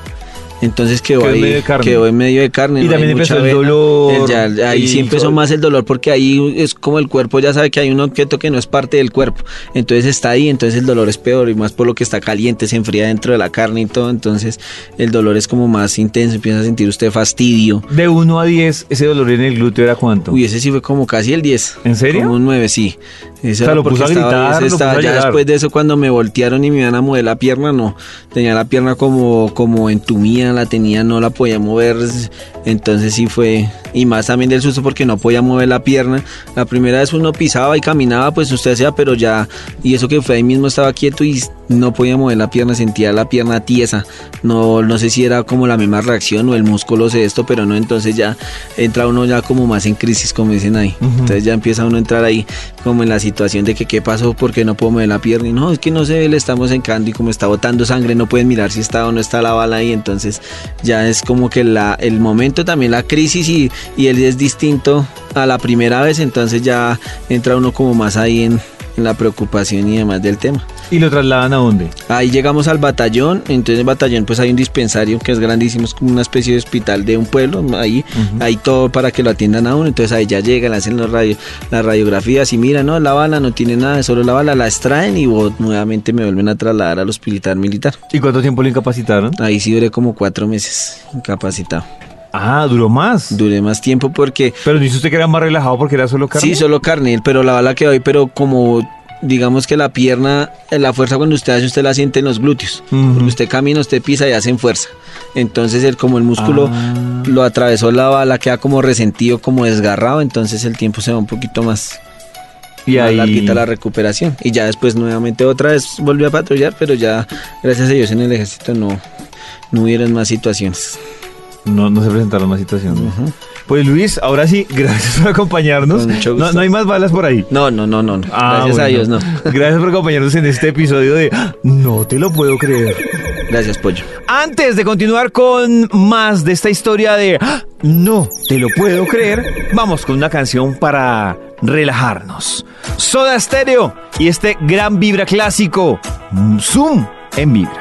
Speaker 5: Entonces quedó,
Speaker 3: Quedó en
Speaker 5: ahí,
Speaker 3: medio de carne.
Speaker 5: quedó en medio de carne.
Speaker 3: Y
Speaker 5: no
Speaker 3: también empezó el dolor
Speaker 5: Eh, ya, ahí sí empezó más el dolor porque ahí es como el cuerpo ya sabe que hay un objeto que no es parte del cuerpo. Entonces está ahí, entonces el dolor es peor y más por lo que está caliente, se enfría dentro de la carne y todo. Entonces el dolor es como más intenso, empieza a sentir usted fastidio.
Speaker 3: De 1 a 10, ese dolor en el glúteo era cuánto?
Speaker 5: Uy, ese sí fue como casi el 10.
Speaker 3: ¿En serio?
Speaker 5: Como un 9, sí. Eso
Speaker 3: O sea, lo puso a
Speaker 5: estaba-
Speaker 3: gritar,
Speaker 5: ese
Speaker 3: lo
Speaker 5: estaba-
Speaker 3: puso a
Speaker 5: ya
Speaker 3: llorar.
Speaker 5: después de eso, cuando me voltearon y me iban a mover la pierna, no. Tenía la pierna como, como entumida, la tenía, no la podía mover. Entonces sí fue. Y más también del susto porque no podía mover la pierna. La primera vez uno pisaba y caminaba, pues usted hacía, pero ya. Y eso que fue ahí mismo estaba quieto y no podía mover la pierna, sentía la pierna tiesa. No, no sé si era como la misma reacción o el músculo de esto, pero no. Entonces ya entra uno ya como más en crisis, como dicen ahí. Entonces ya empieza uno a entrar ahí como en la situación de que qué pasó, porque no puedo mover la pierna. Y no, es que no se ve, le estamos encando y como está botando sangre, no pueden mirar si está o no está la bala ahí. Entonces ya es como que la, el momento también, la crisis y, y él es distinto a la primera vez. Entonces ya entra uno como más ahí en, en la preocupación y demás del tema.
Speaker 3: ¿Y lo trasladan a dónde?
Speaker 5: Ahí llegamos al batallón, entonces en el batallón pues hay un dispensario que es grandísimo, es como una especie de hospital de un pueblo, ahí hay todo para que lo atiendan a uno, entonces ahí ya llegan, le hacen los radio, las radiografías y mira, no, la bala no tiene nada, solo la bala la extraen y bo- nuevamente me vuelven a trasladar al hospital militar.
Speaker 3: ¿Y cuánto tiempo lo incapacitaron?
Speaker 5: Ahí sí duré como cuatro meses incapacitado.
Speaker 3: Ah, duró más.
Speaker 5: Duré más tiempo porque
Speaker 3: Pero dice usted que era más relajado porque era solo carne.
Speaker 5: Sí, solo carne, pero la bala quedó ahí, pero como digamos que la pierna, la fuerza cuando usted hace, usted la siente en los glúteos. Porque usted camina, usted pisa y hacen fuerza. Entonces, el, como el músculo
Speaker 3: Ah.
Speaker 5: lo atravesó la bala, queda como resentido, como desgarrado, entonces el tiempo se va un poquito más,
Speaker 3: Y
Speaker 5: más
Speaker 3: ahí...
Speaker 5: larguita la recuperación. Y ya después nuevamente otra vez volvió a patrullar, pero ya, gracias a Dios, en el ejército no, no hubieron más situaciones.
Speaker 3: No, no se presentaron más situaciones. Pues Luis, ahora sí, gracias por acompañarnos.
Speaker 5: Mucho
Speaker 3: No,
Speaker 5: gusto.
Speaker 3: no hay más balas por ahí.
Speaker 5: No, no, no, no.
Speaker 3: Ah,
Speaker 5: gracias a. Dios, no.
Speaker 3: Gracias por acompañarnos en este episodio de No te lo puedo creer.
Speaker 5: Gracias, Pollo.
Speaker 3: Antes de continuar con más de esta historia de No te lo puedo creer, vamos con una canción para relajarnos. Soda Stereo y este gran vibra clásico, Zoom en vibra.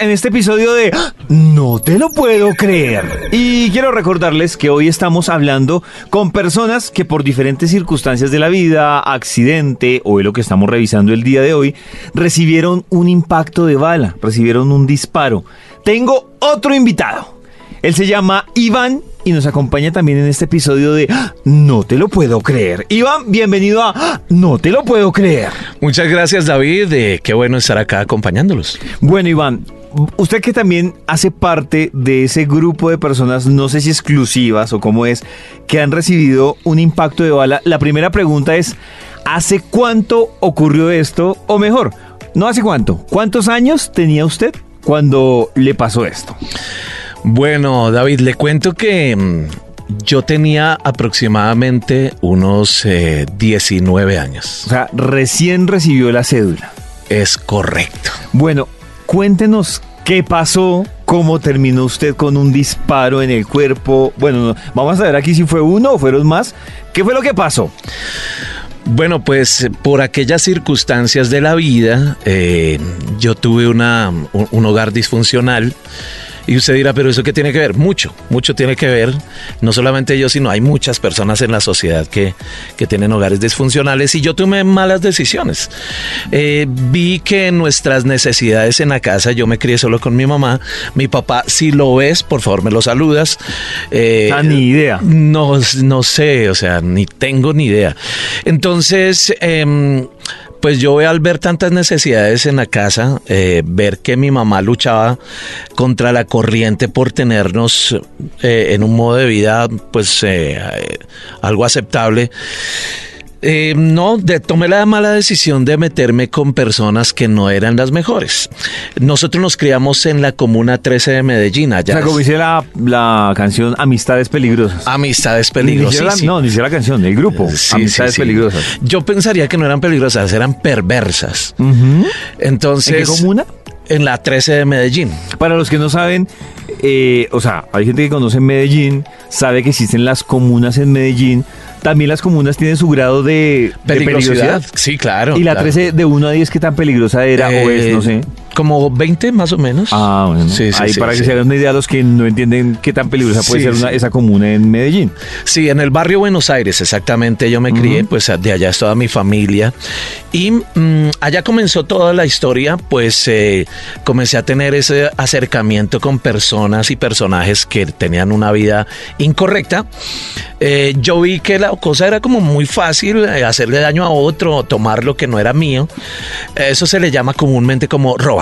Speaker 3: En este episodio de No te lo puedo creer. Y quiero recordarles que hoy estamos hablando con personas que por diferentes circunstancias de la vida, accidente o lo que estamos revisando el día de hoy, recibieron un impacto de bala, recibieron un disparo. Tengo otro invitado. Él se llama Iván y nos acompaña también en este episodio de No te lo puedo creer. Iván, bienvenido a No te lo puedo creer.
Speaker 8: Muchas gracias David, eh, qué bueno estar acá acompañándolos.
Speaker 3: Bueno, Iván, usted que también hace parte de ese grupo de personas, no sé si exclusivas o cómo es, que han recibido un impacto de bala, la primera pregunta es, ¿hace cuánto ocurrió esto? O mejor, no hace cuánto, ¿cuántos años tenía usted cuando le pasó esto?
Speaker 8: Bueno, David, le cuento que mm, yo tenía aproximadamente unos eh, 19 años.
Speaker 3: O sea, recién recibió la cédula.
Speaker 8: Es correcto.
Speaker 3: Bueno, cuéntenos qué pasó, cómo terminó usted con un disparo en el cuerpo. Bueno, no, vamos a ver aquí si fue uno o fueron más. ¿Qué fue lo que pasó?
Speaker 8: Bueno, pues por aquellas circunstancias de la vida, eh, yo tuve una, un, un hogar disfuncional. Y usted dirá, pero eso qué tiene que ver? Mucho, mucho tiene que ver. No solamente yo, sino hay muchas personas en la sociedad que, que tienen hogares disfuncionales y yo tomé malas decisiones. Eh, vi que nuestras necesidades en la casa, yo me crié solo con mi mamá, mi papá, si lo ves, por favor me lo saludas. Eh,
Speaker 3: Ah, ni idea.
Speaker 8: No, no sé, o sea, ni tengo ni idea. Entonces, em, pues yo al ver tantas necesidades en la casa, eh, ver que mi mamá luchaba contra la corriente por tenernos eh, en un modo de vida, pues eh, algo aceptable. Eh, no, de, tomé la mala decisión de meterme con personas que no eran las mejores. Nosotros nos criamos en la Comuna 13 de Medellín,
Speaker 3: O
Speaker 8: allá.
Speaker 3: sea, como dice la, la canción Amistades Peligrosas.
Speaker 8: Amistades peligrosas. sí.
Speaker 3: No, ni siquiera la canción, el grupo.
Speaker 8: Sí,
Speaker 3: Amistades
Speaker 8: sí.
Speaker 3: Peligrosas.
Speaker 8: Yo pensaría que no eran peligrosas, eran perversas. Entonces,
Speaker 3: ¿En qué comuna?
Speaker 8: En la 13 de Medellín.
Speaker 3: Para los que no saben, eh, o sea, hay gente que conoce Medellín, sabe que existen las comunas en Medellín. También las comunas tienen su grado de de
Speaker 8: Peligrosidad. Sí, claro.
Speaker 3: Y la
Speaker 8: claro.
Speaker 3: 13 de 1 a 10, ¿qué tan peligrosa era o es?
Speaker 8: Eh,
Speaker 3: No sé.
Speaker 8: Como 20 más o menos.
Speaker 3: Ah, bueno.
Speaker 8: Sí, sí,
Speaker 3: Ahí
Speaker 8: sí,
Speaker 3: para que se hagan una idea los que no entienden qué tan peligrosa puede ser una- esa comuna en Medellín.
Speaker 8: Sí, en el barrio Buenos Aires, exactamente. Yo me crié, pues de allá es toda mi familia. Y mm, allá comenzó toda la historia, pues eh, comencé a tener ese acercamiento con personas y personajes que tenían una vida incorrecta. Eh, yo vi que la cosa era como muy fácil, eh, hacerle daño a otro, tomar lo que no era mío. Eso se le llama comúnmente como robar.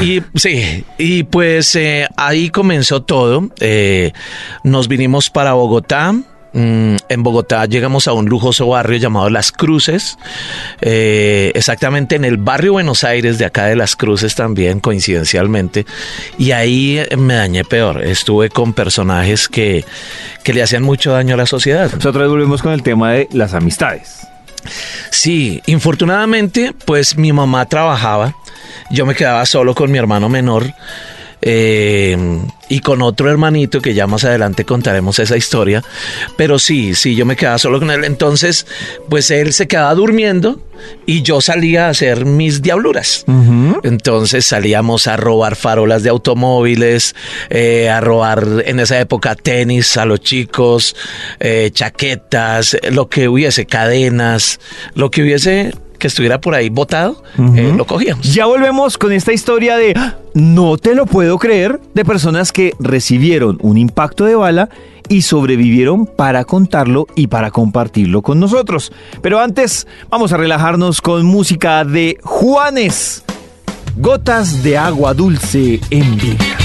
Speaker 8: Y sí, y pues eh, ahí comenzó todo. Eh, nos vinimos para Bogotá. Mm, En Bogotá llegamos a un lujoso barrio llamado Las Cruces, eh, exactamente en el barrio Buenos Aires de acá de Las Cruces también, coincidencialmente, y ahí me dañé peor. Estuve con personajes que, que le hacían mucho daño a la sociedad.
Speaker 3: Nosotros volvemos con el tema de las amistades.
Speaker 8: Sí, infortunadamente, pues mi mamá trabajaba, yo me quedaba solo con mi hermano menor eh, y con otro hermanito que ya más adelante contaremos esa historia, pero sí, sí, yo me quedaba solo con él, entonces, pues él se quedaba durmiendo y yo salía a hacer mis diabluras. Entonces salíamos a robar farolas de automóviles, eh, a robar en esa época tenis a los chicos, eh, chaquetas, lo que hubiese, cadenas, lo que hubiese que estuviera por ahí botado, eh, lo cogíamos.
Speaker 3: Ya volvemos con esta historia de ¡Ah! no te lo puedo creer de personas que recibieron un impacto de bala y sobrevivieron para contarlo y para compartirlo con nosotros. Pero antes vamos a relajarnos con música de Juanes. Gotas de agua dulce en vida.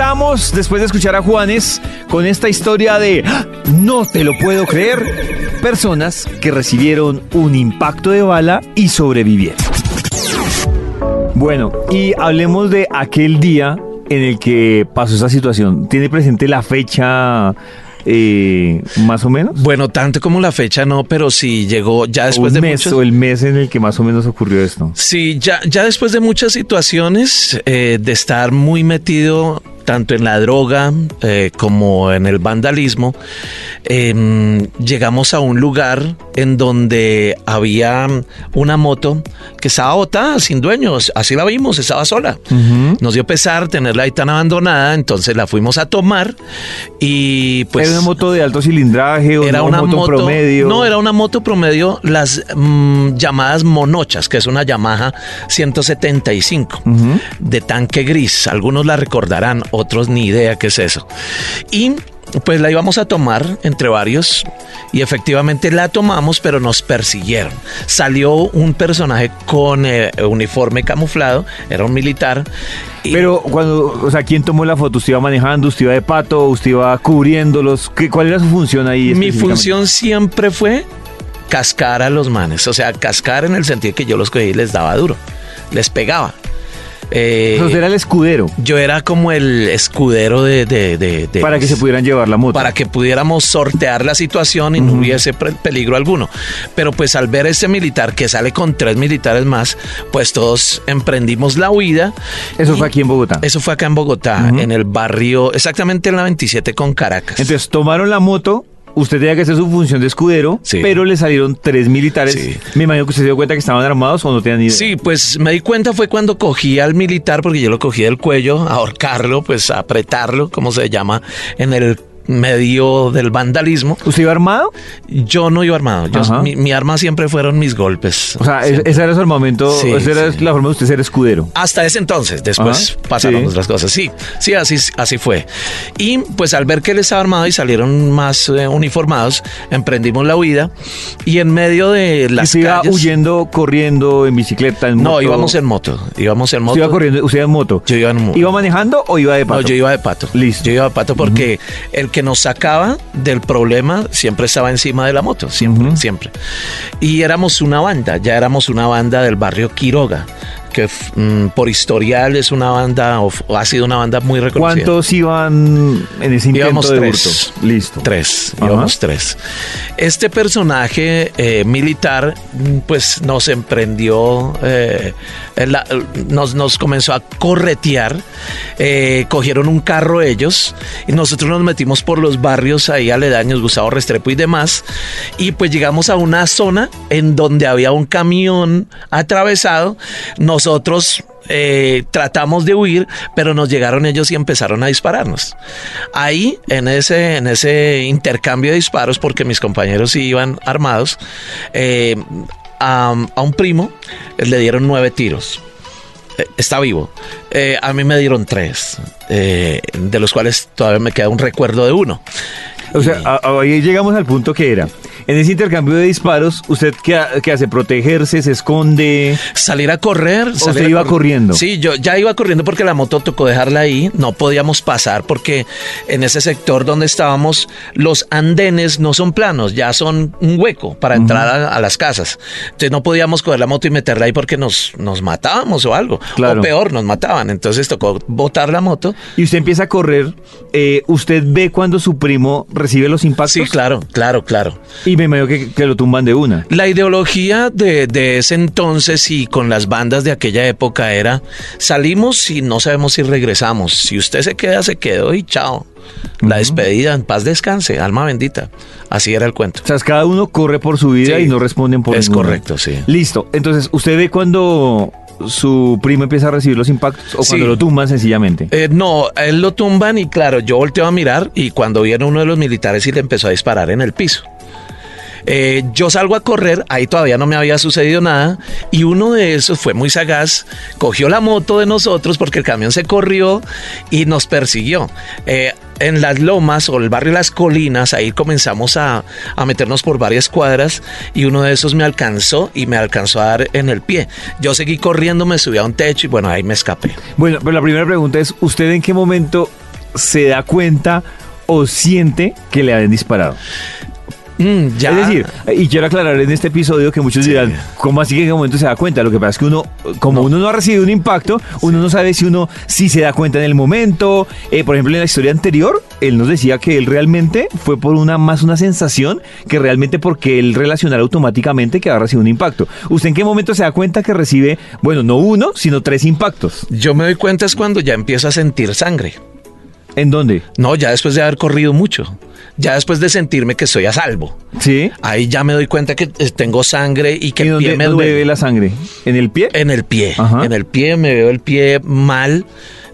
Speaker 3: Regresamos después de escuchar a Juanes con esta historia de ¡Ah! No te lo puedo creer. Personas que recibieron un impacto de bala y sobrevivieron. Bueno, y hablemos de aquel día en el que pasó esa situación. ¿Tiene presente la fecha eh, más o menos?
Speaker 8: Bueno, tanto como la fecha no, pero sí llegó ya después
Speaker 3: un
Speaker 8: de
Speaker 3: o el mes en el que más o menos ocurrió esto.
Speaker 8: Sí, ya, ya después de muchas situaciones eh, de estar muy metido tanto en la droga eh, como en el vandalismo, em, llegamos a un lugar en donde había una moto que estaba botada, sin dueños, así la vimos, estaba sola. Nos dio pesar tenerla ahí tan abandonada, entonces la fuimos a tomar y pues...
Speaker 3: ¿Era una moto de alto cilindraje o
Speaker 8: Era
Speaker 3: una,
Speaker 8: una
Speaker 3: moto, promedio?
Speaker 8: No, era una moto promedio, las mm, llamadas monochas, que es una Yamaha 175 de tanque gris. Algunos la recordarán, otros ni idea qué es eso. Y pues la íbamos a tomar entre varios y efectivamente la tomamos, pero nos persiguieron. Salió un personaje con eh, uniforme camuflado, era un militar. y-
Speaker 3: Pero cuando, o sea, ¿quién tomó la foto? ¿Usted iba manejando? ¿Usted iba de pato? ¿Usted iba cubriéndolos? ¿Qué, ¿Cuál era su función ahí?
Speaker 8: Mi función siempre fue cascar a los manes. O sea, cascar en el sentido que yo los cogí y les daba duro. Les pegaba. Eh,
Speaker 3: sea, usted era el escudero
Speaker 8: yo era como el escudero de... de- de- de-
Speaker 3: para que se pudieran llevar la moto.
Speaker 8: para que pudiéramos sortear la situación y no hubiese peligro alguno. Pero pues al ver este militar que sale con tres militares más, pues todos emprendimos la huida.
Speaker 3: Eso fue aquí en Bogotá.
Speaker 8: Eso fue acá en Bogotá, en el barrio, exactamente en la 27 con Caracas.
Speaker 3: Entonces tomaron la moto, usted tenía que hacer su función de escudero,
Speaker 8: Sí.
Speaker 3: pero le salieron tres militares.
Speaker 8: Sí.
Speaker 3: Me imagino que usted se dio cuenta que estaban armados o no tenían ni idea.
Speaker 8: Sí, pues me di cuenta fue cuando cogí al militar, porque yo lo cogí del cuello, ahorcarlo, pues a apretarlo, como se llama en el medio del vandalismo.
Speaker 3: ¿Usted iba armado?
Speaker 8: Yo no iba armado, yo- mi, mi arma siempre fueron mis golpes.
Speaker 3: O sea,
Speaker 8: Siempre.
Speaker 3: ese era su armamento,
Speaker 8: Sí,
Speaker 3: esa era
Speaker 8: sí.
Speaker 3: la forma de usted ser escudero.
Speaker 8: Hasta ese entonces, después
Speaker 3: Ajá,
Speaker 8: pasaron
Speaker 3: sí.
Speaker 8: otras cosas. Sí, sí, así, así fue. Y pues al ver que él estaba armado y salieron más eh, uniformados, emprendimos la huida y en medio de
Speaker 3: ¿Y
Speaker 8: las
Speaker 3: iba
Speaker 8: calles...
Speaker 3: huyendo, corriendo, en bicicleta, en
Speaker 8: No,
Speaker 3: moto?
Speaker 8: íbamos en moto, íbamos en moto.
Speaker 3: ¿Usted iba corriendo, usted iba en moto?
Speaker 8: Yo iba en moto.
Speaker 3: ¿Iba manejando o iba de pato?
Speaker 8: No, yo iba de pato.
Speaker 3: Listo.
Speaker 8: Yo iba de pato porque el que nos sacaba del problema siempre estaba encima de la moto, siempre, siempre. Y éramos una banda, ya éramos una banda del barrio Quiroga, que mm, por historial es una banda, o, ha sido una banda muy reconocida.
Speaker 3: ¿Cuántos iban en ese intento
Speaker 8: Íbamos
Speaker 3: de
Speaker 8: tres.
Speaker 3: hurto? Listo.
Speaker 8: Tres,
Speaker 3: Ajá.
Speaker 8: íbamos tres. Este personaje eh, militar, mm, pues nos emprendió, eh, la- nos, nos comenzó a corretear, eh, cogieron un carro ellos y nosotros nos metimos por los barrios ahí aledaños, Gustavo Restrepo y demás, y pues llegamos a una zona en donde había un camión atravesado, nosotros eh, tratamos de huir, pero nos llegaron ellos y empezaron a dispararnos. Ahí, en ese, en ese intercambio de disparos, porque mis compañeros sí iban armados, eh, a, a un primo le dieron nueve tiros. Eh, Está vivo. Eh, a mí me dieron tres, eh, de los cuales todavía me queda un recuerdo de uno.
Speaker 3: O sea, ahí llegamos al punto que era. En ese intercambio de disparos, ¿usted qué, ha- qué hace? ¿Protegerse? ¿Se esconde?
Speaker 8: Salir a correr.
Speaker 3: ¿O
Speaker 8: salir
Speaker 3: usted
Speaker 8: a
Speaker 3: iba
Speaker 8: correr.
Speaker 3: corriendo?
Speaker 8: Sí, yo ya iba corriendo porque la moto tocó dejarla ahí. No podíamos pasar porque en ese sector donde estábamos, los andenes no son planos, ya son un hueco para entrar a, a las casas. Entonces no podíamos coger la moto y meterla ahí porque nos, nos matábamos o algo.
Speaker 3: Claro.
Speaker 8: O peor, nos mataban. Entonces tocó botar la moto.
Speaker 3: Y usted empieza a correr, eh, ¿usted ve cuando su primo recibe los impactos?
Speaker 8: Sí, claro, claro, claro.
Speaker 3: Y me imagino que, que lo tumban de una.
Speaker 8: La ideología de, de ese entonces y con las bandas de aquella época era salimos y no sabemos si regresamos. Si usted se queda, se quedó y chao. La despedida, en paz descanse, alma bendita. Así era el cuento.
Speaker 3: O sea, cada uno corre por su vida
Speaker 8: Sí,
Speaker 3: y no responden por
Speaker 8: es correcto, sí.
Speaker 3: Listo. Entonces, ¿usted ve cuando su primo empieza a recibir los impactos o
Speaker 8: Sí.
Speaker 3: cuando lo tumban sencillamente?
Speaker 8: Eh, no, él lo tumban y claro, yo volteo a mirar y cuando viene uno de los militares y le empezó a disparar en el piso. Eh, yo salgo a correr, ahí todavía no me había sucedido nada, y uno de esos fue muy sagaz, cogió la moto de nosotros porque el camión se corrió y nos persiguió. Eh, en las lomas o el barrio Las Colinas, ahí comenzamos a, a meternos por varias cuadras y uno de esos me alcanzó y me alcanzó a dar en el pie. Yo seguí corriendo, me subí a un techo y bueno, ahí me escapé.
Speaker 3: Bueno, pero la primera pregunta es, ¿usted en qué momento se da cuenta o siente que le han disparado?
Speaker 8: Mm, ya.
Speaker 3: Es decir, y quiero aclarar en este episodio que muchos dirán, ¿cómo así que en qué momento se da cuenta? Lo que pasa es que uno, como uno no ha recibido un impacto, uno no sabe si uno sí se da cuenta en el momento. Eh, por ejemplo, en la historia anterior, él nos decía que él realmente fue por una más una sensación que realmente porque él relacionara automáticamente que había recibido un impacto. ¿Usted en qué momento se da cuenta que recibe, bueno, no uno, sino tres impactos?
Speaker 8: Yo me doy cuenta es cuando ya empiezo a sentir sangre.
Speaker 3: ¿En dónde?
Speaker 8: No, ya después de haber corrido mucho. Ya después de sentirme que estoy a salvo.
Speaker 3: ¿Sí?
Speaker 8: Ahí ya me doy cuenta que eh, tengo sangre y que
Speaker 3: ¿Y
Speaker 8: el
Speaker 3: dónde,
Speaker 8: pie me
Speaker 3: dónde
Speaker 8: duele.
Speaker 3: ve la sangre? ¿En el pie?
Speaker 8: En el pie.
Speaker 3: Ajá.
Speaker 8: En el pie, me veo el pie mal.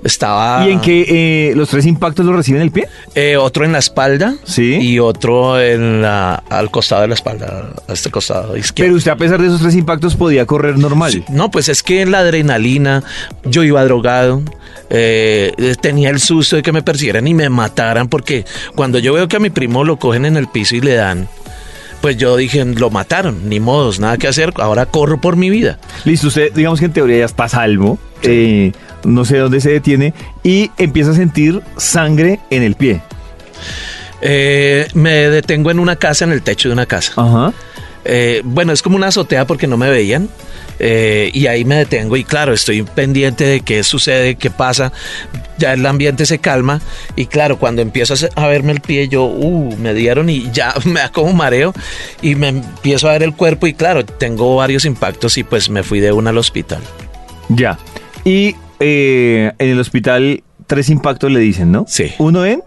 Speaker 8: Estaba.
Speaker 3: ¿Y en qué eh, los tres impactos los recibe en el pie?
Speaker 8: Eh, otro en la espalda.
Speaker 3: Sí.
Speaker 8: Y otro en la, al costado de la espalda, a este costado izquierdo.
Speaker 3: Pero usted a pesar de esos tres impactos podía correr normal.
Speaker 8: Sí, No, pues es que la adrenalina, yo iba drogado, eh, tenía el susto de que me persiguieran y me mataran, porque cuando yo veo que a mi primo lo cogen en el piso y le dan, pues yo dije, lo mataron, ni modos, nada que hacer, ahora corro por mi vida.
Speaker 3: Listo, usted digamos que en teoría ya está salvo, eh, no sé dónde se detiene y empieza a sentir sangre en el pie.
Speaker 8: Eh, me detengo en una casa, en el techo de una casa.
Speaker 3: Ajá.
Speaker 8: Eh, bueno, es como una azotea porque no me veían. eh, y ahí me detengo y claro, estoy pendiente de qué sucede, qué pasa. Ya el ambiente se calma y claro, cuando empiezo a, verme el pie, yo, uh, me dieron y ya me da como mareo y me empiezo a ver el cuerpo y claro, tengo varios impactos y pues me fui de una al hospital.
Speaker 3: Ya. Y eh, en el hospital tres impactos le dicen, ¿no?
Speaker 8: Sí.
Speaker 3: Uno en.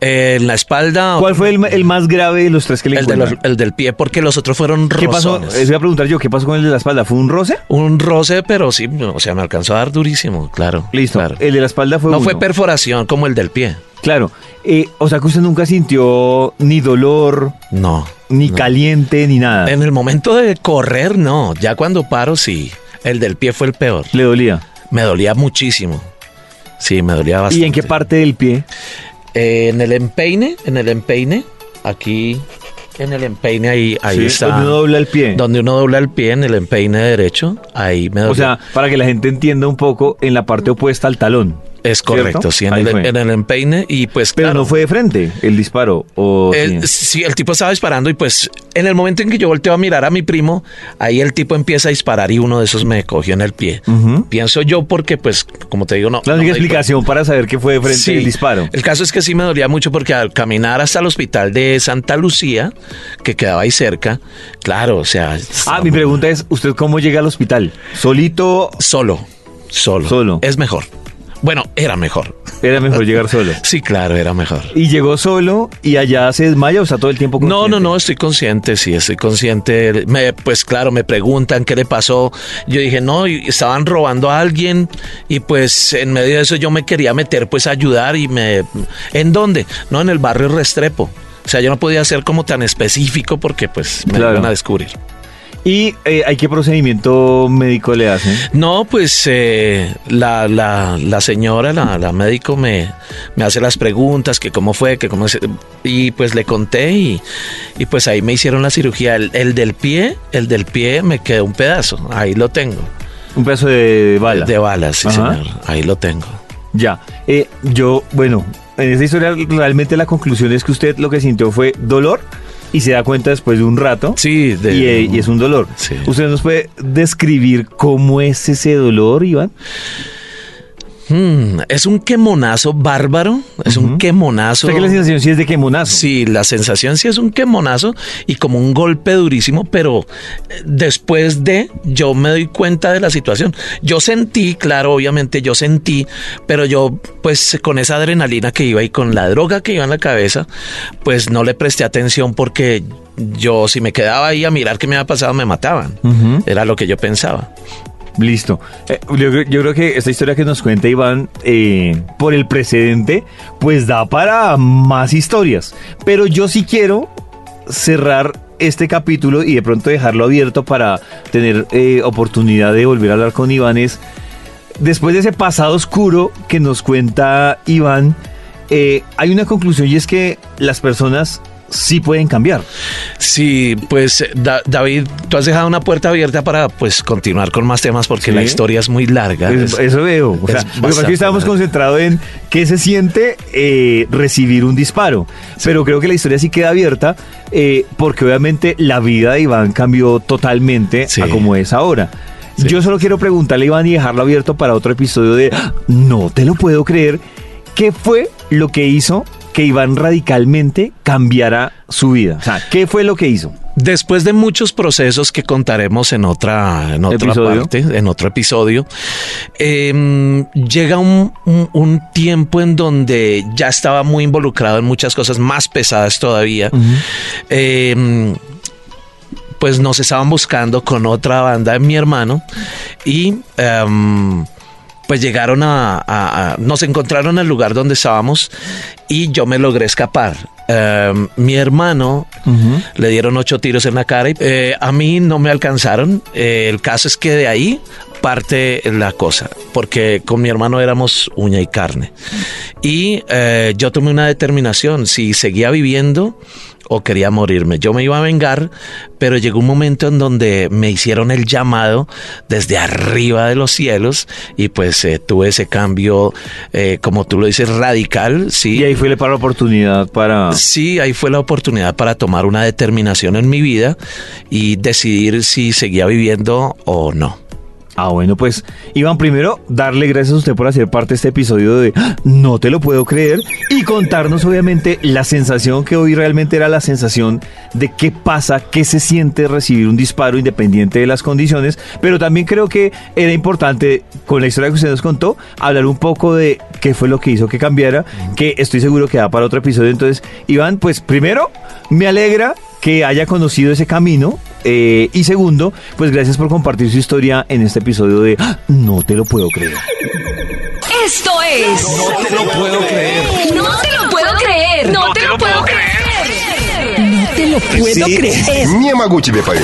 Speaker 8: Eh, en la espalda...
Speaker 3: ¿Cuál fue el, el más grave de los tres que le
Speaker 8: el, de los-
Speaker 3: encuentran?
Speaker 8: el del pie porque los otros fueron
Speaker 3: ¿Qué pasó?
Speaker 8: rozones.
Speaker 3: Les voy a preguntar yo, ¿qué pasó con el de la espalda? ¿Fue un roce?
Speaker 8: Un roce, pero sí, o sea, me alcanzó a dar durísimo, claro.
Speaker 3: Listo.
Speaker 8: claro.
Speaker 3: El de la espalda fue
Speaker 8: No
Speaker 3: uno.
Speaker 8: fue perforación como el del pie.
Speaker 3: Claro. Eh, o sea que usted nunca sintió ni dolor,
Speaker 8: No.
Speaker 3: ni
Speaker 8: no.
Speaker 3: caliente, ni nada.
Speaker 8: En el momento de correr, no. Ya cuando paro, sí. El del pie fue el peor.
Speaker 3: Le dolía.
Speaker 8: Me dolía muchísimo. Sí, me dolía bastante.
Speaker 3: ¿Y en qué parte del pie?
Speaker 8: Eh, en el empeine, en el empeine, aquí, en el empeine, ahí, ahí
Speaker 3: Sí,
Speaker 8: está.
Speaker 3: donde uno dobla el pie.
Speaker 8: Donde uno dobla el pie, en el empeine derecho, ahí me dolía.
Speaker 3: O sea, para que la gente entienda un poco, en la parte opuesta al talón.
Speaker 8: Es
Speaker 3: ¿cierto?
Speaker 8: correcto, sí, en el,
Speaker 3: fue.
Speaker 8: en el empeine. Y pues,
Speaker 3: Pero
Speaker 8: claro,
Speaker 3: no fue de frente el disparo. O
Speaker 8: El-
Speaker 3: sí?
Speaker 8: sí, el tipo estaba disparando y pues en el momento en que yo volteo a mirar a mi primo, ahí el tipo empieza a disparar y uno de esos me cogió en el pie. Pienso yo porque pues, como te digo, no...
Speaker 3: La única explicación para saber que fue de frente
Speaker 8: Sí.
Speaker 3: el disparo.
Speaker 8: El caso es que sí me dolía mucho porque al caminar hasta el hospital de Santa Lucía, que quedaba ahí cerca, claro, o sea...
Speaker 3: Ah, mi pregunta es, ¿usted cómo llega al hospital? ¿Solito?
Speaker 8: Solo, solo.
Speaker 3: Solo.
Speaker 8: Es mejor. Bueno, era mejor.
Speaker 3: Era mejor llegar solo.
Speaker 8: Sí, claro, era mejor.
Speaker 3: Y llegó solo y allá se desmaya o está todo el tiempo
Speaker 8: No, no,
Speaker 3: consciente?
Speaker 8: no, estoy consciente, sí, estoy consciente. Me, pues claro, me preguntan qué le pasó. Yo dije, no, y estaban robando a alguien y pues en medio de eso yo me quería meter pues a ayudar y me... ¿En dónde? No, en el barrio Restrepo. O sea, yo no podía ser como tan específico porque pues me
Speaker 3: Claro.
Speaker 8: iban a descubrir.
Speaker 3: ¿Y eh, hay qué procedimiento médico le hacen?
Speaker 8: No, pues eh, la, la, la señora, la, la médico me, me hace las preguntas, que cómo fue, que cómo se, y pues le conté y, y pues ahí me hicieron la cirugía. El, el del pie, el del pie me quedó un pedazo, ahí lo tengo.
Speaker 3: Un pedazo de bala.
Speaker 8: De balas, sí
Speaker 3: Ajá.
Speaker 8: señor, ahí lo tengo.
Speaker 3: Ya. Eh, yo, bueno, en esta historia realmente la conclusión es que usted lo que sintió fue dolor y se da cuenta después de un rato.
Speaker 8: Sí, de-
Speaker 3: y, eh, y es un dolor.
Speaker 8: Sí.
Speaker 3: ¿Usted nos puede describir cómo es ese dolor, Iván?
Speaker 8: Hmm, es un quemonazo bárbaro, es un quemonazo.
Speaker 3: ¿Usted que la sensación sí es de quemonazo?
Speaker 8: Sí, la sensación sí es un quemonazo y como un golpe durísimo, pero eh, después de yo me doy cuenta de la situación. Yo sentí, claro, obviamente yo sentí, pero yo pues con esa adrenalina que iba y con la droga que iba en la cabeza, pues no le presté atención porque yo si me quedaba ahí a mirar qué me había pasado me mataban. Era lo que yo pensaba.
Speaker 3: Listo. Eh, yo, creo- que esta historia que nos cuenta Iván, eh, por el precedente, pues da para más historias. Pero yo sí quiero cerrar este capítulo y de pronto dejarlo abierto para tener eh, oportunidad de volver a hablar con Iván. Es, después de ese pasado oscuro que nos cuenta Iván, hay una conclusión y es que las personas sí pueden cambiar.
Speaker 8: Sí, pues Da- David, tú has dejado una puerta abierta para pues continuar con más temas porque
Speaker 3: Sí.
Speaker 8: la historia es muy larga.
Speaker 3: Es-
Speaker 8: Es-
Speaker 3: eso veo. O sea,
Speaker 8: es
Speaker 3: lo que pasa es que
Speaker 8: bastante
Speaker 3: estábamos concentrados en qué se siente eh, recibir un disparo. Pero creo que la historia sí queda abierta eh, porque obviamente la vida de Iván cambió totalmente
Speaker 8: Sí.
Speaker 3: a como es ahora. Yo solo quiero preguntarle a Iván y dejarlo abierto para otro episodio de ¡Ah! No te lo puedo creer. ¿Qué fue lo que hizo que Iván radicalmente cambiara su vida? O sea, ¿qué fue lo que hizo?
Speaker 8: Después de muchos procesos que contaremos en otra, en otra
Speaker 3: ¿Episodio?
Speaker 8: parte, en otro episodio, eh, llega un, un- un tiempo en donde ya estaba muy involucrado en muchas cosas más pesadas todavía. Eh, pues nos estaban buscando con otra banda de mi hermano y em, pues llegaron a, a- a- nos encontraron en el lugar donde estábamos y yo me logré escapar. Em, mi hermano le dieron ocho tiros en la cara y eh, a mí no me alcanzaron. Eh, el caso es que de ahí parte la cosa, porque con mi hermano éramos uña y carne. Y eh, yo tomé una determinación, si seguía viviendo o quería morirme. Yo me iba a vengar, pero llegó un momento en donde me hicieron el llamado desde arriba de los cielos y pues eh, tuve ese cambio, eh, como tú lo dices, radical, sí.
Speaker 3: Y ahí fue la oportunidad para...
Speaker 8: Sí, ahí fue la oportunidad para tomar una determinación en mi vida y decidir si seguía viviendo o no.
Speaker 3: Ah, bueno, pues Iván, primero darle gracias a usted por hacer parte de este episodio de ¡Ah! No te lo puedo creer y contarnos obviamente la sensación que hoy realmente era la sensación de qué pasa, qué se siente recibir un disparo independiente de las condiciones, pero también creo que era importante con la historia que usted nos contó hablar un poco de qué fue lo que hizo que cambiara, que estoy seguro que da para otro episodio. Entonces, Iván, pues primero me alegra que haya conocido ese camino. Eh, y segundo, pues gracias por compartir su historia en este episodio de ¡Ah! No te lo puedo creer.
Speaker 2: Esto es. No te lo puedo creer. No te lo puedo creer. No te lo puedo creer. No te lo puedo creer.
Speaker 9: Niemaguchi de país.